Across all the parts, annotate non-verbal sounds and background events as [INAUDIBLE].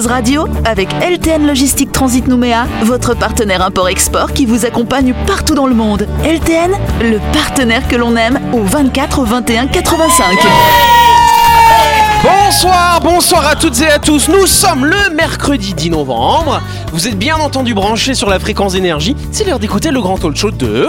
Buzz Radio avec LTN Logistique Transit Nouméa, votre partenaire import-export qui vous accompagne partout dans le monde. LTN, le partenaire que l'on aime au 24 21 85. Bonsoir, bonsoir à toutes et à tous. Nous sommes le mercredi 10 novembre. Vous êtes bien entendu branchés sur la fréquence énergie. C'est l'heure d'écouter le grand talk show de.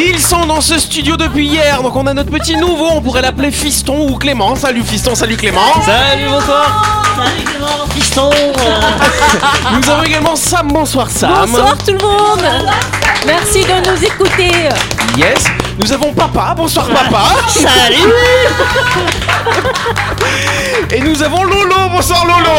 Ils sont dans ce studio depuis hier, donc on a notre petit nouveau, on pourrait l'appeler Fiston ou Clément. Salut Fiston, salut Clément. Salut, bonsoir Salut Clément, fiston [LAUGHS] Nous avons également Sam, bonsoir Sam. Bonsoir tout le monde Merci de nous écouter Yes. Nous avons Papa, bonsoir Papa. [LAUGHS] Salut Et nous avons Lolo, bonsoir Lolo.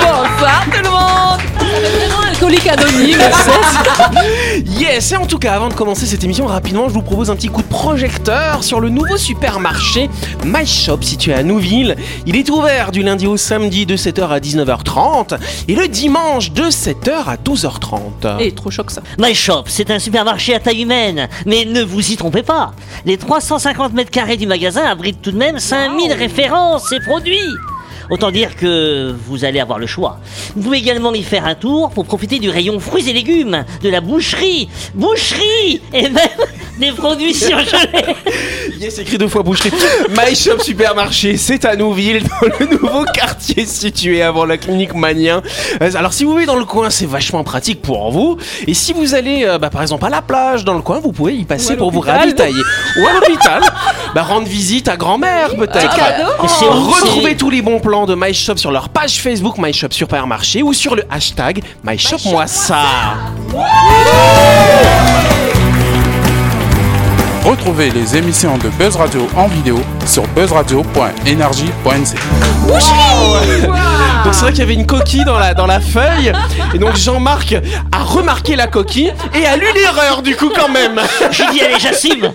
Bonsoir tout le monde Vraiment alcoolique anonyme [LAUGHS] Yes, et en tout cas, avant de commencer cette émission, rapidement, je vous propose un petit coup de projecteur sur le nouveau supermarché My Shop situé à Nouville. Il est ouvert du lundi au samedi de 7h à 19h30 et le dimanche de 7h à 12h30. Et trop choc ça My Shop, c'est un supermarché à taille humaine, mais ne vous y trompez pas. Les 350 mètres carrés du magasin abritent tout de même 5000 références et produits. Autant dire que vous allez avoir le choix. Vous pouvez également y faire un tour pour profiter du rayon fruits et légumes, de la boucherie, boucherie et même des produits surgelés. [LAUGHS] Yes, écrit deux fois boucherie. My Shop Supermarché, c'est à Nouville, dans le nouveau quartier situé avant la clinique Manien. Euh, Alors, si vous vivez dans le coin, c'est vachement pratique pour vous. Et si vous allez, euh, bah, par exemple, à la plage, dans le coin, vous pouvez y passer pour vous ravitailler. Ou à l'hôpital, bah, rendre visite à grand-mère, peut-être. Et c'est aussi- Retrouvez tous les bons plans de My Shop sur leur page Facebook My Shop Supermarché ou sur le hashtag My Shop Moi Ça. Retrouvez les émissions de Buzz Radio en vidéo sur buzzradio.energie.nc. Donc c'est vrai qu'il y avait une coquille dans la, dans la feuille. Et donc Jean-Marc a remarqué la coquille et a lu l'erreur du coup quand même. J'ai dit allez j'assume.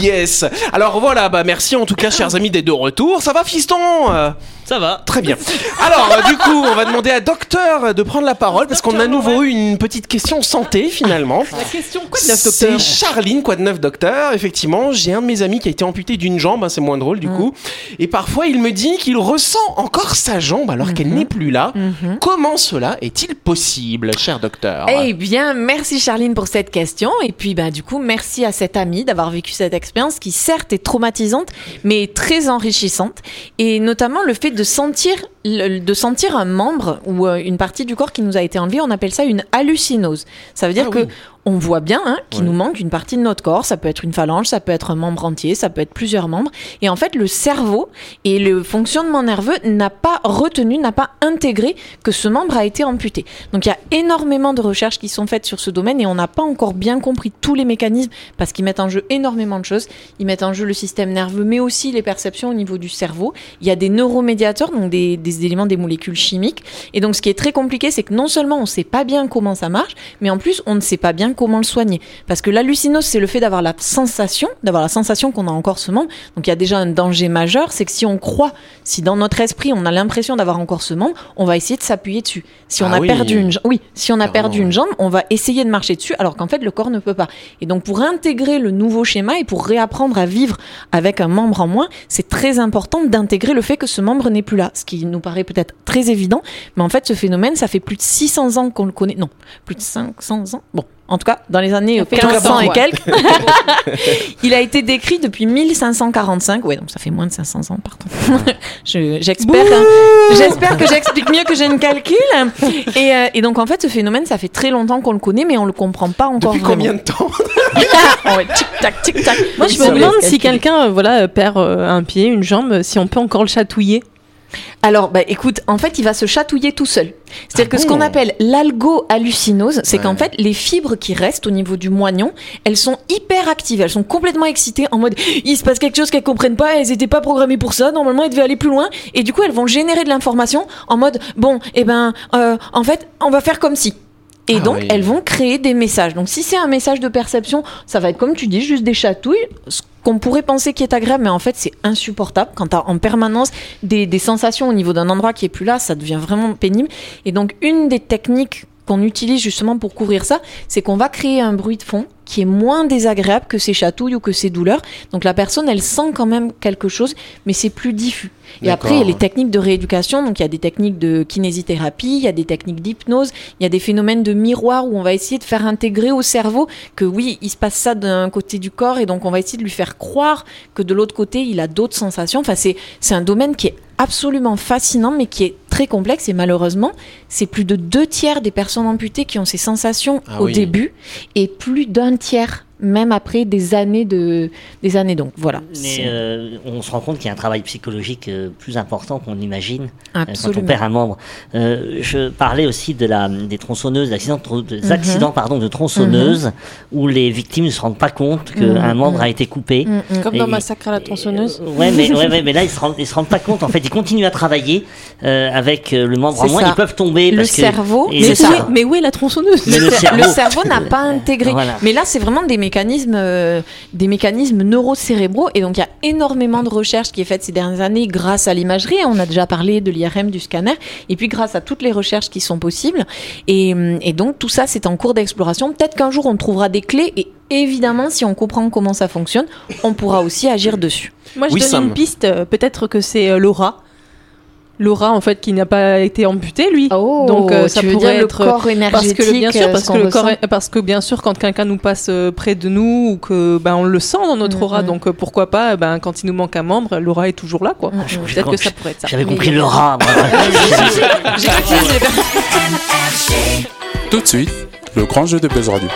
Yes. Alors voilà, bah merci en tout cas chers amis d'être de retour. Ça va fiston? Euh, Ça va. Très bien. Alors euh, du coup on va demander à Docteur de prendre la parole parce qu'on a à nouveau eu une petite question santé finalement. La question quoi de neuf C'est docteur Charline, quoi de neuf docteur. Effectivement, j'ai un de mes amis qui a été amputé d'une jambe, hein, c'est moins drôle du Mm. coup. Et parfois, il me dit qu'il ressent encore sa jambe alors qu'elle Mm-hmm. n'est plus là. Comment cela est-il possible, cher docteur? Eh bien, merci Charline pour cette question. Et puis, bah, du coup, merci à cet ami d'avoir vécu cette expérience qui, certes, est traumatisante, mais très enrichissante. Et notamment le fait de sentir, le- de sentir un membre ou euh, une partie du corps qui nous a été enlevée, on appelle ça une hallucinose. Ça veut dire Ah que oui. On voit bien hein, qu'il Ouais. nous manque une partie de notre corps. Ça peut être une phalange, ça peut être un membre entier, ça peut être plusieurs membres. Et en fait, le cerveau et le fonctionnement nerveux n'a pas retenu, n'a pas intégré que ce membre a été amputé. Donc il y a énormément de recherches qui sont faites sur ce domaine et on n'a pas encore bien compris tous les mécanismes parce qu'ils mettent en jeu énormément de choses. Ils mettent en jeu le système nerveux, mais aussi les perceptions au niveau du cerveau. Il y a des neuromédiateurs, donc des, des éléments, des molécules chimiques. Et donc ce qui est très compliqué, c'est que non seulement on ne sait pas bien comment ça marche, mais en plus on ne sait pas bien comment le soigner. Parce que l'hallucinose, c'est le fait d'avoir la sensation, d'avoir la sensation qu'on a encore ce membre. Donc il y a déjà un danger majeur, c'est que si on croit, si dans notre esprit on a l'impression d'avoir encore ce membre, on va essayer de s'appuyer dessus. Si on Ah a oui. perdu une oui, si on a perdu une jambe, on va essayer de marcher dessus, alors qu'en fait le corps ne peut pas. Et donc pour intégrer le nouveau schéma et pour réapprendre à vivre avec un membre en moins, c'est très important d'intégrer le fait que ce membre n'est plus là, ce qui nous paraît peut-être très évident, mais en fait ce phénomène, ça fait plus de 600 ans qu'on le connaît, non, plus de 500 ans, bon. En tout cas, dans les années Ça fait 1500 et quelques, [LAUGHS] il a été décrit depuis 1545. Ouais, donc ça fait moins de 500 ans, pardon. [LAUGHS] Je- J'espère hein. j'espère que j'explique mieux que j'ai une calcul. Et, euh, et donc, en fait, ce phénomène, ça fait très longtemps qu'on le connaît, mais on le comprend pas encore Depuis vraiment. combien de temps [LAUGHS] Ouais, tic-tac, tic-tac. Moi je me demande si quelqu'un euh, voilà, euh, perd un pied, une jambe, si on peut encore le chatouiller. Alors, bah, écoute, en fait, il va se chatouiller tout seul. C'est-à-dire Ah que ce qu'on appelle l'algo-hallucinose, c'est Ouais. qu'en fait, les fibres qui restent au niveau du moignon, elles sont hyper actives, elles sont complètement excitées en mode il se passe quelque chose qu'elles comprennent pas, elles étaient pas programmées pour ça, normalement elles devaient aller plus loin, et du coup elles vont générer de l'information en mode bon, eh ben, euh, en fait, on va faire comme si. Et Ah donc, oui. elles vont créer des messages. Donc, si c'est un message de perception, ça va être comme tu dis, juste des chatouilles, ce qu'on pourrait penser qui est agréable, mais en fait, c'est insupportable. Quand tu as en permanence des, des sensations au niveau d'un endroit qui est plus là, ça devient vraiment pénible. Et donc, une des techniques qu'on utilise justement pour couvrir ça, c'est qu'on va créer un bruit de fond qui est moins désagréable que ses chatouilles ou que ses douleurs. Donc la personne, elle sent quand même quelque chose, mais c'est plus diffus. Et après, il y a les techniques de rééducation. Donc il y a des techniques de kinésithérapie, il y a des techniques d'hypnose, il y a des phénomènes de miroir où on va essayer de faire intégrer au cerveau que oui, il se passe ça d'un côté du corps et donc on va essayer de lui faire croire que de l'autre côté, il a d'autres sensations. Enfin, c'est c'est un domaine qui est absolument fascinant, mais qui est très complexe. Et malheureusement, c'est plus de deux tiers des personnes amputées qui ont ces sensations Ah au oui. début, et plus d'un tiers même après des années de des années. Donc voilà. Mais euh, on se rend compte qu'il y a un travail psychologique euh, plus important qu'on imagine euh, quand on perd un membre. Euh, je parlais aussi de la, des tronçonneuses, des accidents, de tro- des Mhm. accidents pardon, de tronçonneuses où les victimes ne se rendent pas compte qu'un Mhm, membre mhm. a été coupé. Mm, mm. Comme dans Et- Massacre à la tronçonneuse. Euh, ouais, mais, ouais, ouais, mais là, ils se, rendent, ils se rendent pas compte. En fait, ils continuent à travailler euh, avec le membre en moins. ça. Ils peuvent tomber Le parce cerveau, et ça. cerveau- Mais où est la tronçonneuse Mais le [LAUGHS] le, cer- cerveau- le cerveau n'a pas intégré. Voilà. Mais là, c'est vraiment des mécanismes, euh, des mécanismes neurocérébraux. Et donc, il y a énormément de recherches qui est faite ces dernières années grâce à l'imagerie. On a déjà parlé de l'IRM, du scanner. Et puis, grâce à toutes les recherches qui sont possibles. Et, hum, et donc, tout ça, c'est en cours d'exploration. Peut-être qu'un jour, on trouvera des clés. Et évidemment, si on comprend comment ça fonctionne, on pourra aussi agir dessus. Moi, je Oui, donne Sam. une piste. euh, Peut-être que c'est euh, Laura. Laura, en fait, qui n'a pas été amputée, lui. Donc, euh, ça Oh, tu veux pourrait dire être, le corps énergétique Parce que bien sûr, euh, parce ce que le corps, est- parce que bien sûr, quand quelqu'un nous passe euh, près de nous ou que ben on le sent dans notre Mhm. aura, donc euh, pourquoi pas, ben quand il nous manque un membre, Laura est toujours là, quoi. Je- Peut-être que ça pourrait être ça. J'avais compris moi. [LAUGHS] [LAUGHS] Tout de suite, le grand jeu de Buzz Radio.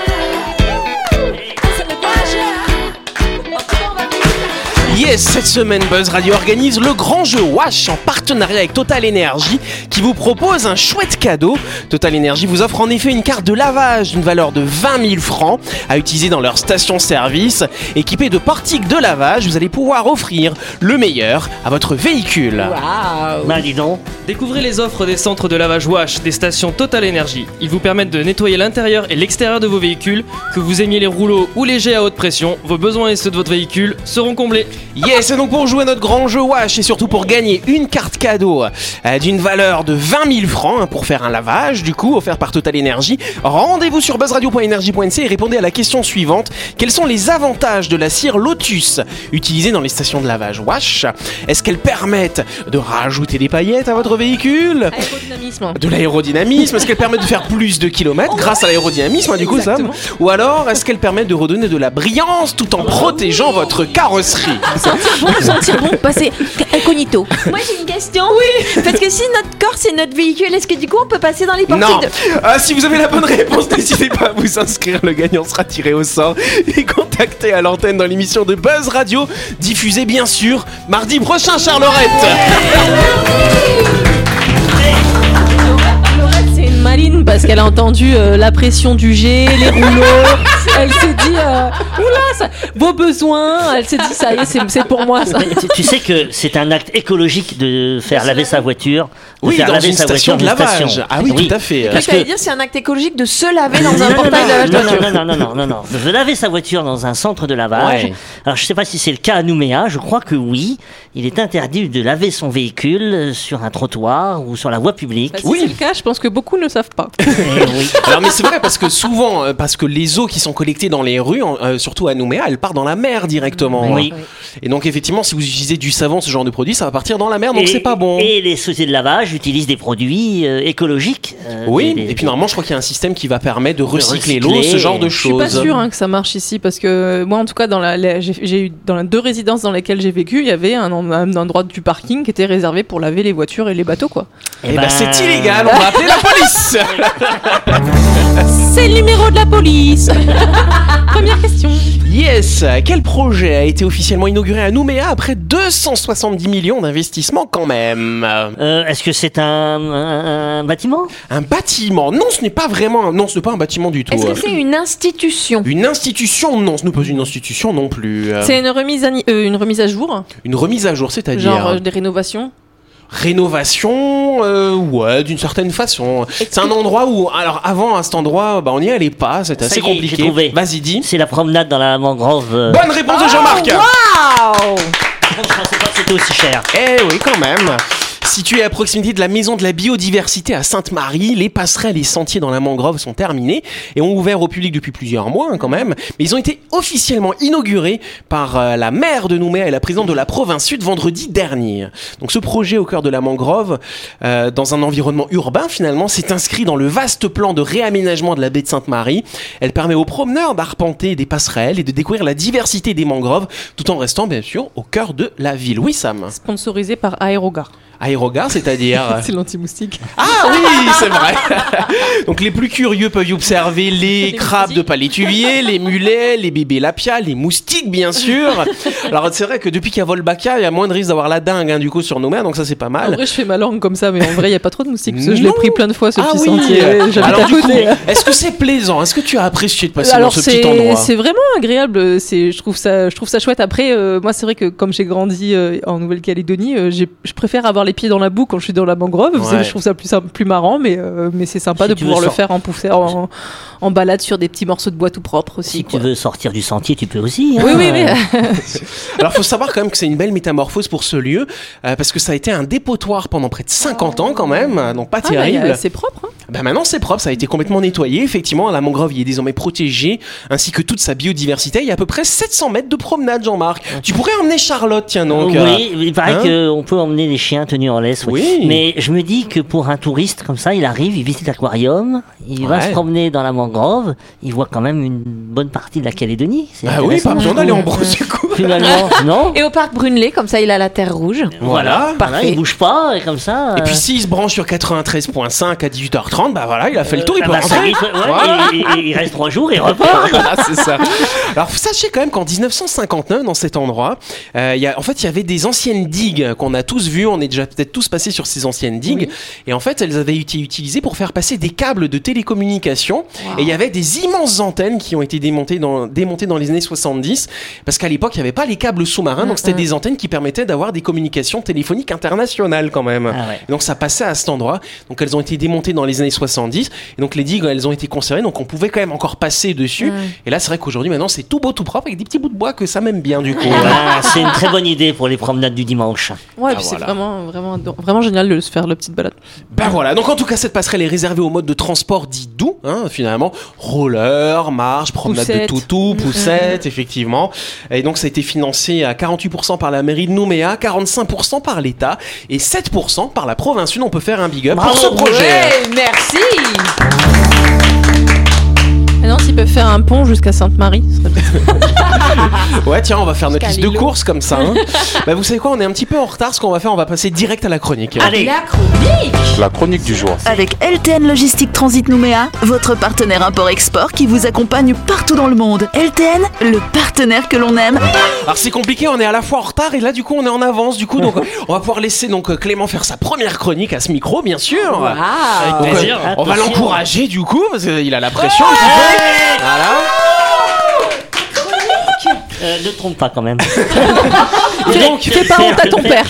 Yes, cette semaine Buzz Radio organise le grand jeu Wash en partenariat avec Total Energy qui vous propose un chouette cadeau. Total Energy vous offre en effet une carte de lavage d'une valeur de 20 000 francs à utiliser dans leur station-service. Équipée de portiques de lavage, vous allez pouvoir offrir le meilleur à votre véhicule. Ben, dis donc. Découvrez les offres des centres de lavage Wash des stations Total Energy. Ils vous permettent de nettoyer l'intérieur et l'extérieur de vos véhicules. Que vous aimiez les rouleaux ou les jets à haute pression, vos besoins et ceux de votre véhicule seront comblés. Yes, et donc pour jouer à notre grand jeu Wash et surtout pour gagner une carte cadeau euh, d'une valeur de 20 000 francs hein, pour faire un lavage, du coup, offert par Total Energy, rendez-vous sur buzzradio.energie.nc et répondez à la question suivante. Quels sont les avantages de la cire Lotus utilisée dans les stations de lavage Wash? Est-ce qu'elles permettent de rajouter des paillettes à votre véhicule? Aérodynamisme. de l'aérodynamisme? Est-ce qu'elle permet de faire plus de kilomètres grâce à l'aérodynamisme, hein, du coup, Exactement. Ou alors, est-ce qu'elle permet de redonner de la brillance tout en protégeant votre carrosserie? Bon, [LAUGHS] sentir bon, passer incognito. Moi j'ai une question. Oui. Parce que si notre corps c'est notre véhicule, est-ce que du coup on peut passer dans les portiques Non de... Ah, Si vous avez la bonne réponse, [LAUGHS] n'hésitez pas à vous inscrire. Le gagnant sera tiré au sort et contacté à l'antenne dans l'émission de Buzz Radio, diffusée bien sûr mardi prochain, Charlorette. [LAUGHS] parce qu'elle a entendu euh, la pression du jet, les rouleaux. [LAUGHS] elle s'est dit, euh, oula, ça- vos besoins. Elle s'est dit, ça y est, c'est c'est pour moi ça. Mais tu, tu sais que c'est un acte écologique de faire laver sa voiture. De Oui, faire dans laver une sa station de voiture dans une lavage. station. Ah oui, tout à fait. Parce que- dire c'est un acte écologique de se laver dans un portail de lavage de non, voiture. non, non, non, non, non, non, non. [LAUGHS] De laver sa voiture dans un centre de lavage. Ouais. Alors, je sais pas si c'est le cas à Nouméa. Je crois que oui. Il est interdit de laver son véhicule euh, sur un trottoir ou sur la voie publique. Bah, si Oui. c'est le cas, je pense que beaucoup ne savent pas. [LAUGHS] Oui. Alors mais c'est vrai parce que souvent, euh, parce que les eaux qui sont collectées dans les rues, euh, surtout à Nouméa, elles partent dans la mer directement. Oui. Et donc effectivement, si vous utilisez du savon, ce genre de produit, ça va partir dans la mer, donc Et- c'est pas bon. Et les sociétés de lavage utilisent des produits euh, écologiques. euh, Oui, des- des- et puis normalement, je crois qu'il y a un système qui va permettre de recycler recycler. l'eau, ce genre de Je suis pas choses. sûre hein, que ça marche ici parce que moi, en tout cas, dans la, la- j'ai eu dans les deux résidences dans lesquelles j'ai vécu, il y avait un, en- un endroit du parking qui était réservé pour laver les voitures et les bateaux, quoi. Eh Eh ben, ben, c'est illégal, on va appeler la police [LAUGHS] C'est le numéro de la police. [LAUGHS] Première question. Yes Quel projet a été officiellement inauguré à Nouméa après 270 millions d'investissements quand même Euh, Est-ce que c'est un, un- un bâtiment? Un bâtiment Non, ce n'est pas vraiment un... Non, ce n'est pas un bâtiment du tout. Est-ce que c'est une institution? Une institution Non, ce n'est pas une institution non plus. C'est une remise à, euh, une remise à jour, Une remise à jour, c'est-à-dire genre euh, des rénovations? Rénovation, euh, ouais, d'une certaine façon. C'est un endroit où, alors avant à cet endroit, bah, on n'y allait pas, c'était assez compliqué. Vas-y, dis. C'est la promenade dans la mangrove. euh, Bonne réponse de Jean-Marc Waouh [LAUGHS] Je pensais pas que c'était aussi cher. Eh oui, quand même. Situé à proximité de la maison de la biodiversité à Sainte-Marie, les passerelles et sentiers dans la mangrove sont terminés et ont ouvert au public depuis plusieurs mois hein, quand même. Mais ils ont été officiellement inaugurés par euh, la maire de Nouméa et la présidente de la province sud vendredi dernier. Donc ce projet au cœur de la mangrove, euh, dans un environnement urbain finalement, s'est inscrit dans le vaste plan de réaménagement de la baie de Sainte-Marie. Elle permet aux promeneurs d'arpenter des passerelles et de découvrir la diversité des mangroves tout en restant bien sûr au cœur de la ville. Oui Sam? Sponsorisé par Aérogar. Aérogare, c'est-à-dire [LAUGHS] C'est l'anti-moustique. Ah oui, c'est vrai. [LAUGHS] Donc les plus curieux peuvent y observer les crabes de palétuvier, les mulets, les bébés lapia, les moustiques bien sûr. Alors c'est vrai que depuis qu'il y a Volbaka, il y a moins de risque d'avoir la dingue hein, du coup sur nos mers, donc ça c'est pas En mal. vrai, je fais ma langue comme ça, mais en vrai, il n'y a pas trop de moustiques. Parce que je l'ai pris plein de fois, ce Ah petit oui. sentier. J'habite Alors est-ce que c'est plaisant? Est-ce que tu as apprécié de passer Alors dans ce petit endroit? c'est vraiment agréable. C'est je trouve ça je trouve ça chouette. Après euh, moi c'est vrai que comme j'ai grandi euh, en Nouvelle-Calédonie, euh, je préfère avoir les pieds dans la boue quand je suis dans la mangrove. Ouais. Je trouve ça plus marrant, mais euh, mais c'est sympa Si de pouvoir le faire en en, en balade sur des petits morceaux de bois tout propres aussi. Si tu veux sortir du sentier, tu peux aussi. hein. Oui oui oui. [LAUGHS] [LAUGHS] Alors faut savoir quand même que c'est une belle métamorphose pour ce lieu, euh, parce que ça a été un dépotoir pendant près de 50 ans quand même, donc pas Ah, bah, terrible. c'est propre. hein. Ben maintenant c'est propre, ça a été complètement nettoyé. Effectivement, la mangrove y est désormais protégée, ainsi que toute sa biodiversité. Il y a à peu près 700 mètres de promenade, Jean-Marc. Tu pourrais emmener Charlotte, tiens donc. euh, oui, il paraît hein qu'on peut emmener les chiens en laisse. oui. Oui. Mais je me dis que pour un touriste comme ça, il arrive, il visite l'aquarium, il va se promener dans la mangrove, il voit quand même une bonne partie de la Calédonie. Ah oui, besoin je d'aller en du coup. Finalement, [LAUGHS] non Et au parc Brunelay, comme ça, il a la terre rouge. Voilà. Voilà, il bouge pas et comme ça. Et euh, puis s'il se branche sur 93.5 à 18h30, bah voilà, il a fait le tour, il ah peut bah, ça rentrer. ouais, Voilà. il, il- il reste trois jours et il repart. [LAUGHS] Voilà, c'est ça. Alors sachez quand même qu'en 1959, dans cet endroit, euh, il y a, en fait, il y avait des anciennes digues qu'on a tous vues. On est déjà peut-être tous passés sur ces anciennes digues. Et en fait, elles avaient été utilisées pour faire passer des câbles de télécommunication. Et il y avait des immenses antennes qui ont été démontées dans, démontées dans les années 70. Parce qu'à l'époque, il n'y avait pas les câbles sous-marins. Donc c'était des antennes qui permettaient d'avoir des communications téléphoniques internationales quand même. Ah ouais. Donc ça passait à cet endroit. Donc elles ont été démontées dans les années 70. Et donc les digues, elles ont été conservées. Donc on pouvait quand même encore passer dessus. Et là, c'est vrai qu'aujourd'hui, maintenant, c'est tout beau, tout propre avec des petits bouts de bois que ça m'aime bien du coup. Ah, c'est une très bonne idée pour les promenades du dimanche. Ouais, Ah, puis c'est vraiment vraiment vraiment génial de se faire la petite balade. Ben voilà, donc en tout cas cette passerelle est réservée au mode de transport dit doux, hein, finalement, roller, marche, promenade de toutou, poussette, effectivement. Et donc ça a été financé à 48% par la mairie de Nouméa, 45% par l'État et 7% par la province sud. On peut faire un big up pour Bravo. ce projet. Ouais, merci Maintenant, s'ils peuvent faire un pont jusqu'à Sainte-Marie, ce serait bien. [LAUGHS] [LAUGHS] Ouais, tiens, on va faire notre liste de courses comme ça. Hein. [LAUGHS] bah, vous savez quoi, on est un petit peu en retard. Ce qu'on va faire, on va passer direct à la chronique. Allez, La chronique La chronique du jour. Avec LTN Logistique Transit Nouméa, votre partenaire import-export qui vous accompagne partout dans le monde. LTN, le partenaire que l'on aime. Alors c'est compliqué, on est à la fois en retard et là du coup on est en avance. Du coup, donc [LAUGHS] on va pouvoir laisser donc Clément faire sa première chronique à ce micro, bien sûr. Ah Donc, plaisir. on va l'encourager du coup parce qu'il a la pression. un petit peu. Voilà. Euh, ne trompe pas quand même. [LAUGHS] Et donc, Fais pas honte à ton père.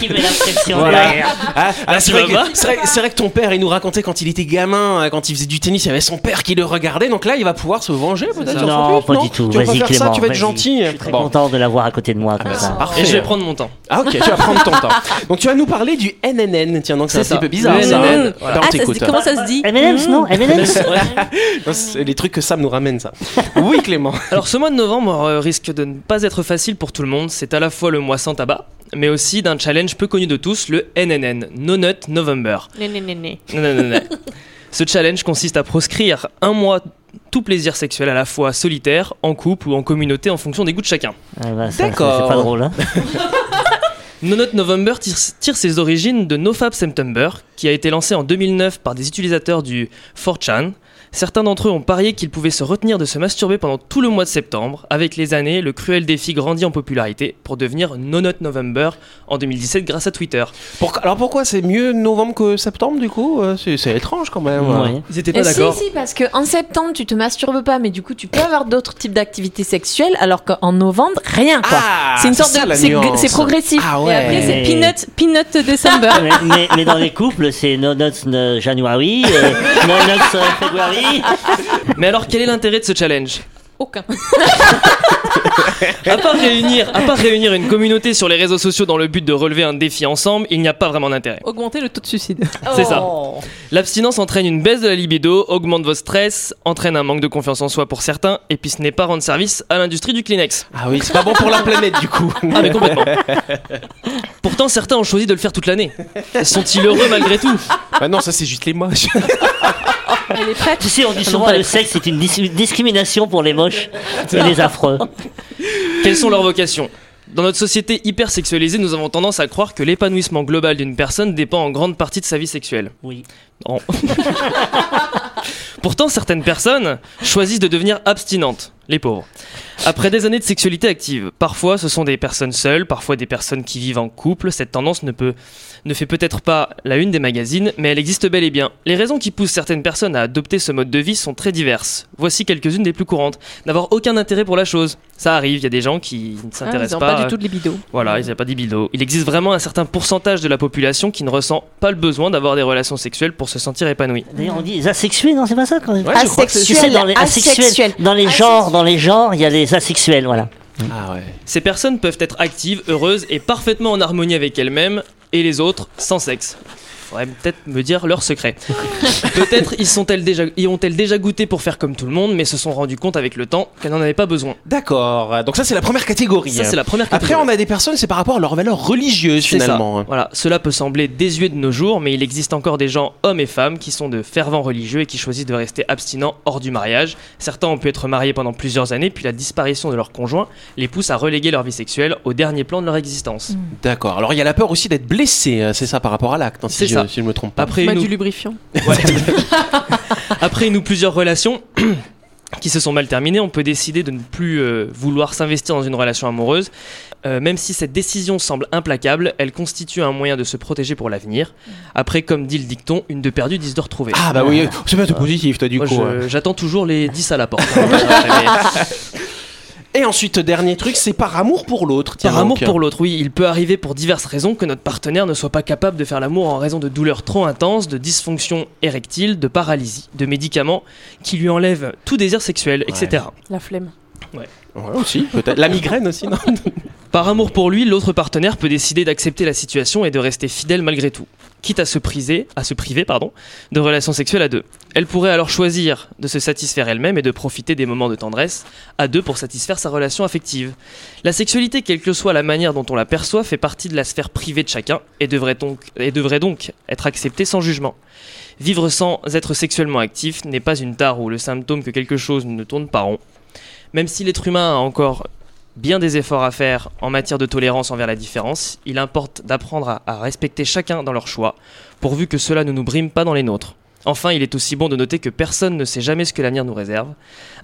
Voilà. derrière. Ah, ah, c'est vrai, que- pas c'est vrai- c'est vrai que ton père, il nous racontait quand il était gamin, euh, quand il faisait du tennis, il y avait son père qui le regardait. Donc là, il va pouvoir se venger peut-être. sur son Non, pas du tout. Tu vas pas Vas-y, faire ça, Clément. tu vas être vas-y. gentil. Je suis très Bon. content de l'avoir à côté de moi comme ça. Parfait. Et je vais prendre mon temps. Ah ok, tu vas prendre ton temps. Donc tu vas nous parler du NNN. Tiens, donc c'est un petit peu bizarre Le ça. NNN, voilà. Bah, Ah, ça se t'écoute. dit- comment ça se dit M&M's, non M&M's [LAUGHS] Non, c'est les trucs que Sam nous ramène ça. [LAUGHS] Oui Clément. Alors ce mois de novembre euh, risque de ne pas être facile pour tout le monde. C'est à la fois le mois sans tabac, mais aussi d'un challenge peu connu de tous, le NNN, No Nut November. Ce challenge consiste à proscrire un mois tout plaisir sexuel à la fois solitaire, en couple ou en communauté en fonction des goûts de chacun. Ah bah, ça, D'accord. C'est pas drôle. Hein. [LAUGHS] No Nut November tire, tire ses origines de NoFap September, qui a été lancé en 2009 par des utilisateurs du 4chan. Certains d'entre eux ont parié qu'ils pouvaient se retenir de se masturber pendant tout le mois de septembre. Avec les années, le cruel défi grandit en popularité pour devenir No Nut November en 2017 grâce à Twitter. Alors pourquoi c'est mieux novembre que septembre du coup? Euh, C'est étrange quand même. Ouais. Ils étaient Eh pas si, d'accord. si, parce qu'en septembre, tu te masturbes pas, mais du coup, tu peux avoir d'autres types d'activités sexuelles, alors qu'en novembre, rien, quoi. Ah, c'est une sorte ça, de. c'est- progressif. Ah Et ouais. après, c'est Peanut, Peanut December. [LAUGHS] mais, mais- mais dans les couples, c'est No Nuts euh, January, euh, No euh, February. [LAUGHS] Mais alors quel est l'intérêt de ce challenge Aucun. [LAUGHS] À part, réunir, à part réunir une communauté sur les réseaux sociaux dans le but de relever un défi ensemble, il n'y a pas vraiment d'intérêt. Augmenter le taux de suicide. C'est ça. Oh. L'abstinence entraîne une baisse de la libido, augmente votre stress, entraîne un manque de confiance en soi pour certains, et puis ce n'est pas rendre service à l'industrie du Kleenex. Ah oui, c'est pas bon pour la planète du coup. [LAUGHS] Ah mais complètement. Pourtant certains ont choisi de le faire toute l'année. Sont-ils heureux malgré tout? Bah non, ça c'est juste les moches. Elle est prête. Tu sais, on dit souvent pas le sexe c'est une dis- discrimination pour les moches et les affreux. Quelles sont leurs vocations? Dans notre société hyper sexualisée, nous avons tendance à croire que l'épanouissement global d'une personne dépend en grande partie de sa vie sexuelle. Oui. Non. [LAUGHS] Pourtant, certaines personnes choisissent de devenir abstinentes, les pauvres. Après des années de sexualité active, parfois ce sont des personnes seules, parfois des personnes qui vivent en couple. Cette tendance ne peut, ne fait peut-être pas la une des magazines, mais elle existe bel et bien. Les raisons qui poussent certaines personnes à adopter ce mode de vie sont très diverses. Voici quelques-unes des plus courantes. N'avoir aucun intérêt pour la chose. Ça arrive, il y a des gens qui ne Ah, s'intéressent ils ont pas. pas du tout de libido. Voilà, ils n'ont pas dit bido. Il existe vraiment un certain pourcentage de la population qui ne ressent pas le besoin d'avoir des relations sexuelles pour se sentir épanoui. D'ailleurs, on dit les asexués, non, c'est pas ça quand même Ouais, je crois que c'est- Tu sais, dans les asexuel. asexuels, dans les genres, dans les genres, il y a les asexuels, voilà. Ah ouais. Ces personnes peuvent être actives, heureuses et parfaitement en harmonie avec elles-mêmes et les autres sans sexe. Faudrait peut-être me dire leur secret. [LAUGHS] peut-être sont-elles déjà, y ont-elles déjà goûté pour faire comme tout le monde, mais se sont rendues compte avec le temps qu'elles n'en avaient pas besoin. D'accord. Donc ça c'est la première catégorie. Ça, c'est la première Après, on a des personnes, c'est par rapport à leurs valeurs religieuses C'est ça. finalement. hein. Voilà, cela peut sembler désuet de nos jours, mais il existe encore des gens, hommes et femmes, qui sont de fervents religieux et qui choisissent de rester abstinents hors du mariage. Certains ont pu être mariés pendant plusieurs années, puis la disparition de leur conjoint les pousse à reléguer leur vie sexuelle au dernier plan de leur existence. D'accord. Alors il y a la peur aussi d'être blessé, euh, c'est ça par rapport à l'acte, hein, si, C'est je, ça. si je me trompe pas. Après Mettre une, du ou- lubrifiant. Ouais. [LAUGHS] Après une ou plusieurs relations [CLEARS THROAT] qui se sont mal terminées, on peut décider de ne plus euh, vouloir s'investir dans une relation amoureuse. Euh, même si cette décision semble implacable, elle constitue un moyen de se protéger pour l'avenir. Après, comme dit le dicton, une de perdue, dix de retrouvée. Ah bah oui, c'est pas tout positif toi du Moi, coup. hein. j'attends toujours les 10 à la porte. [LAUGHS] hein. Et ensuite, dernier truc, c'est par amour pour l'autre. Par amour donc. pour l'autre, oui, il peut arriver pour diverses raisons que notre partenaire ne soit pas capable de faire l'amour en raison de douleurs trop intenses, de dysfonction érectile, de paralysie, de médicaments qui lui enlèvent tout désir sexuel, etc. La flemme. Ouais, La migraine aussi, non [LAUGHS] Par amour pour lui, l'autre partenaire peut décider d'accepter la situation et de rester fidèle malgré tout, quitte à se priser, à se priver, de relations sexuelles à deux. Elle pourrait alors choisir de se satisfaire elle-même et de profiter des moments de tendresse à deux pour satisfaire sa relation affective. La sexualité, quelle que soit la manière dont on la perçoit, fait partie de la sphère privée de chacun et devrait donc, et devrait donc être acceptée sans jugement. Vivre sans être sexuellement actif n'est pas une tare ou le symptôme que quelque chose ne tourne pas rond. Même si l'être humain a encore bien des efforts à faire en matière de tolérance envers la différence, il importe d'apprendre à, respecter chacun dans leur choix, pourvu que cela ne nous brime pas dans les nôtres. Enfin, il est aussi bon de noter que personne ne sait jamais ce que l'avenir nous réserve.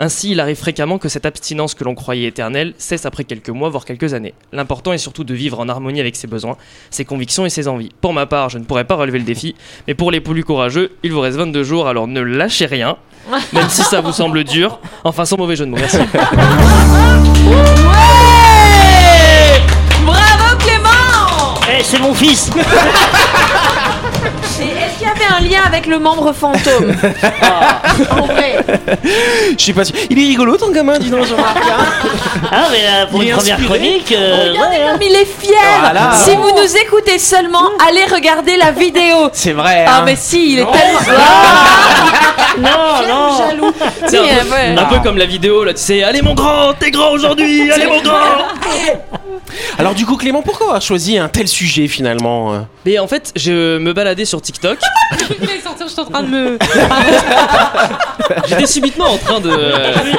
Ainsi, il arrive fréquemment que cette abstinence que l'on croyait éternelle cesse après quelques mois, voire quelques années. L'important est surtout de vivre en harmonie avec ses besoins, ses convictions et ses envies. Pour ma part, je ne pourrais pas relever le défi, mais pour les plus courageux, il vous reste 22 jours, alors ne lâchez rien, [LAUGHS] même si ça vous semble dur. Enfin, sans mauvais jeu de mots, merci. Bravo Clément Eh, c'est mon fils [LAUGHS] Y avait un lien avec le membre fantôme [LAUGHS] En vrai. Je sais pas si. Il est rigolo ton gamin, dis donc, Jean-Marc. hein Ah, mais euh, pour Il une première inspiré. chronique, euh, Regardez ouais, hein. comme il est fier Voilà. Si vous nous écoutez seulement, allez regarder la vidéo C'est vrai. Ah hein. mais si, il est tellement... Ah, [LAUGHS] Non, non jaloux C'est un, peu, euh, ouais. un peu comme la vidéo là, tu sais, allez mon grand, t'es grand aujourd'hui, allez mon grand. [LAUGHS] Alors du coup, Clément, pourquoi avoir choisi un tel sujet finalement euh Mais en fait, je me baladais sur TikTok, [LAUGHS] Je suis en train de me. [LAUGHS] j'étais subitement en train de.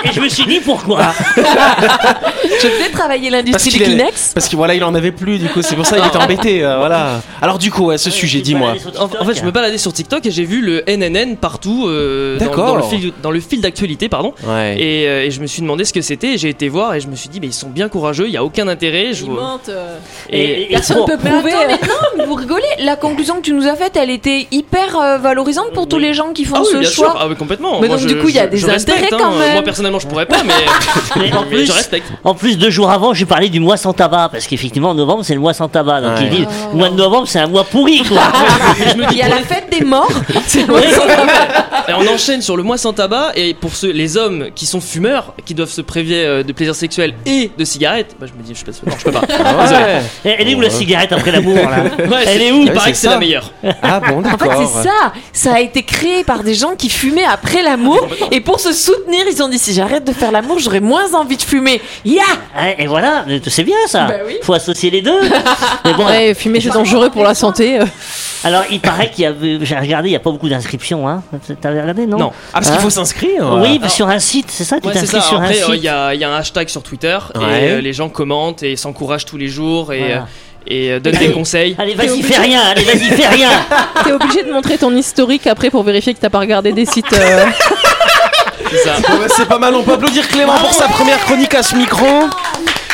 Et je me suis dit pourquoi [LAUGHS] Je vais travailler l'industrie du Kleenex parce que voilà, il en avait plus. Du coup, c'est pour ça qu'il était embêté. euh, voilà. Alors du coup, à ce sujet, dis-moi. En, en fait, je me baladais sur TikTok et j'ai vu le NNN partout euh, dans, D'accord. dans le fil, dans le fil d'actualité, pardon. Ouais. Et, euh, et je me suis demandé ce que c'était. et J'ai été voir et je me suis dit, mais ils sont bien courageux, il y a aucun intérêt. Je Il vois- mente. euh. Et, et- Personne bon, peut Mais prouver. attends, mais non, mais vous rigolez La conclusion que tu nous as faite, elle était hyper euh, valorisante pour tous les gens qui font ah oui, ce bien choix sûr, ah oui, complètement. Mais Moi, donc, je- du coup, il y a je- des je respecte, intérêts hein. quand même. Moi personnellement, je pourrais pas, mais, [LAUGHS] Mais en mais plus, je respecte. en plus, deux jours avant, j'ai parlé du mois sans tabac. Parce qu'effectivement, en novembre, c'est le mois sans tabac. Donc Ouais. ils disent, le mois de novembre, c'est un mois pourri, quoi. [LAUGHS] Je me Il dis, y a la fête des morts C'est le mois sans tabac. Et on enchaîne sur le mois sans tabac et pour ceux, les hommes qui sont fumeurs, qui doivent se prévier euh, de plaisir sexuel et de cigarettes, bah, je me dis, je, non, je peux pas. Désolé. Eh, Elle est où la cigarette après l'amour là [LAUGHS] Ouais, Elle est où Il Ouais, paraît c'est que c'est la meilleure. Ah bon, En fait, d'accord. c'est ça. Ça a été créé par des gens qui fumaient après l'amour. Et pour se soutenir, ils ont dit si j'arrête de faire l'amour, j'aurai moins envie de fumer. Ya Ouais, Et voilà, c'est bien ça. Bah oui. Faut associer les deux. [LAUGHS] Mais bon, Ouais, fumer c'est dangereux pour la santé. euh. alors il paraît qu'il y avait, j'ai regardé, il n'y a pas beaucoup d'inscriptions. Hein. Regardé non Non. Ah, parce qu'il Hein faut s'inscrire Oui, mais sur un site, c'est ça Tu Ouais, c'est t'inscris ça. sur un Après, euh, il site y, a il y a un hashtag sur Twitter Ouais. et euh, les gens commentent et s'encouragent tous les jours et, Voilà. euh, et euh, donnent Allez. des conseils. Allez, vas-y, fais rien. Allez, vas-y, fais rien. [LAUGHS] T'es obligé de montrer ton historique après pour vérifier que t'as pas regardé des sites. euh, C'est ça. Bon, bah, c'est pas mal, on peut applaudir Clément pour sa première chronique à ce micro.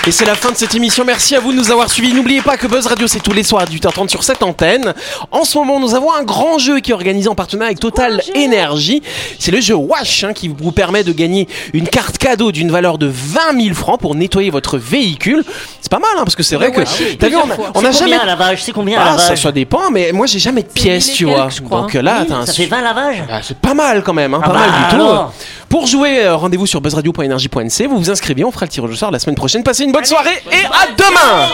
Et c'est la fin de cette émission. Merci à vous de nous avoir suivis. N'oubliez pas que Buzz Radio, c'est tous les soirs à 18h30 sur cette antenne. En ce moment, nous avons un grand jeu qui est organisé en partenariat avec Total Energy. C'est le jeu Wash hein, qui vous permet de gagner une carte cadeau d'une valeur de 20 000 francs pour nettoyer votre véhicule. C'est pas mal, hein, parce que c'est vrai que. T'as vu, on a, on a C'est jamais. combien un lavage? C'est combien un Ah, ça, lavage? ça dépend, mais moi j'ai jamais de pièces, tu vois. Donc euh, là, t'as un Ça fait 20 lavages? Ah, c'est pas mal quand même, hein, Ah pas bah, mal du tout. alors. Pour jouer, euh, rendez-vous sur buzzradio.energie.nc, vous vous inscrivez, on fera le tirage au sort la semaine prochaine. Passez une bonne soirée et à demain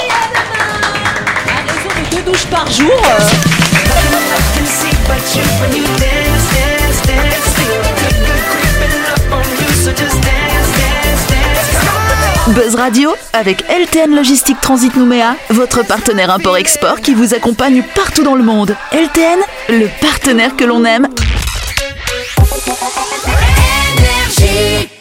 À raison de deux douches par jour. euh, Buzz Radio avec LTN Logistique Transit Nouméa, votre partenaire import-export qui vous accompagne partout dans le monde. LTN, le partenaire que l'on aime. Énergie.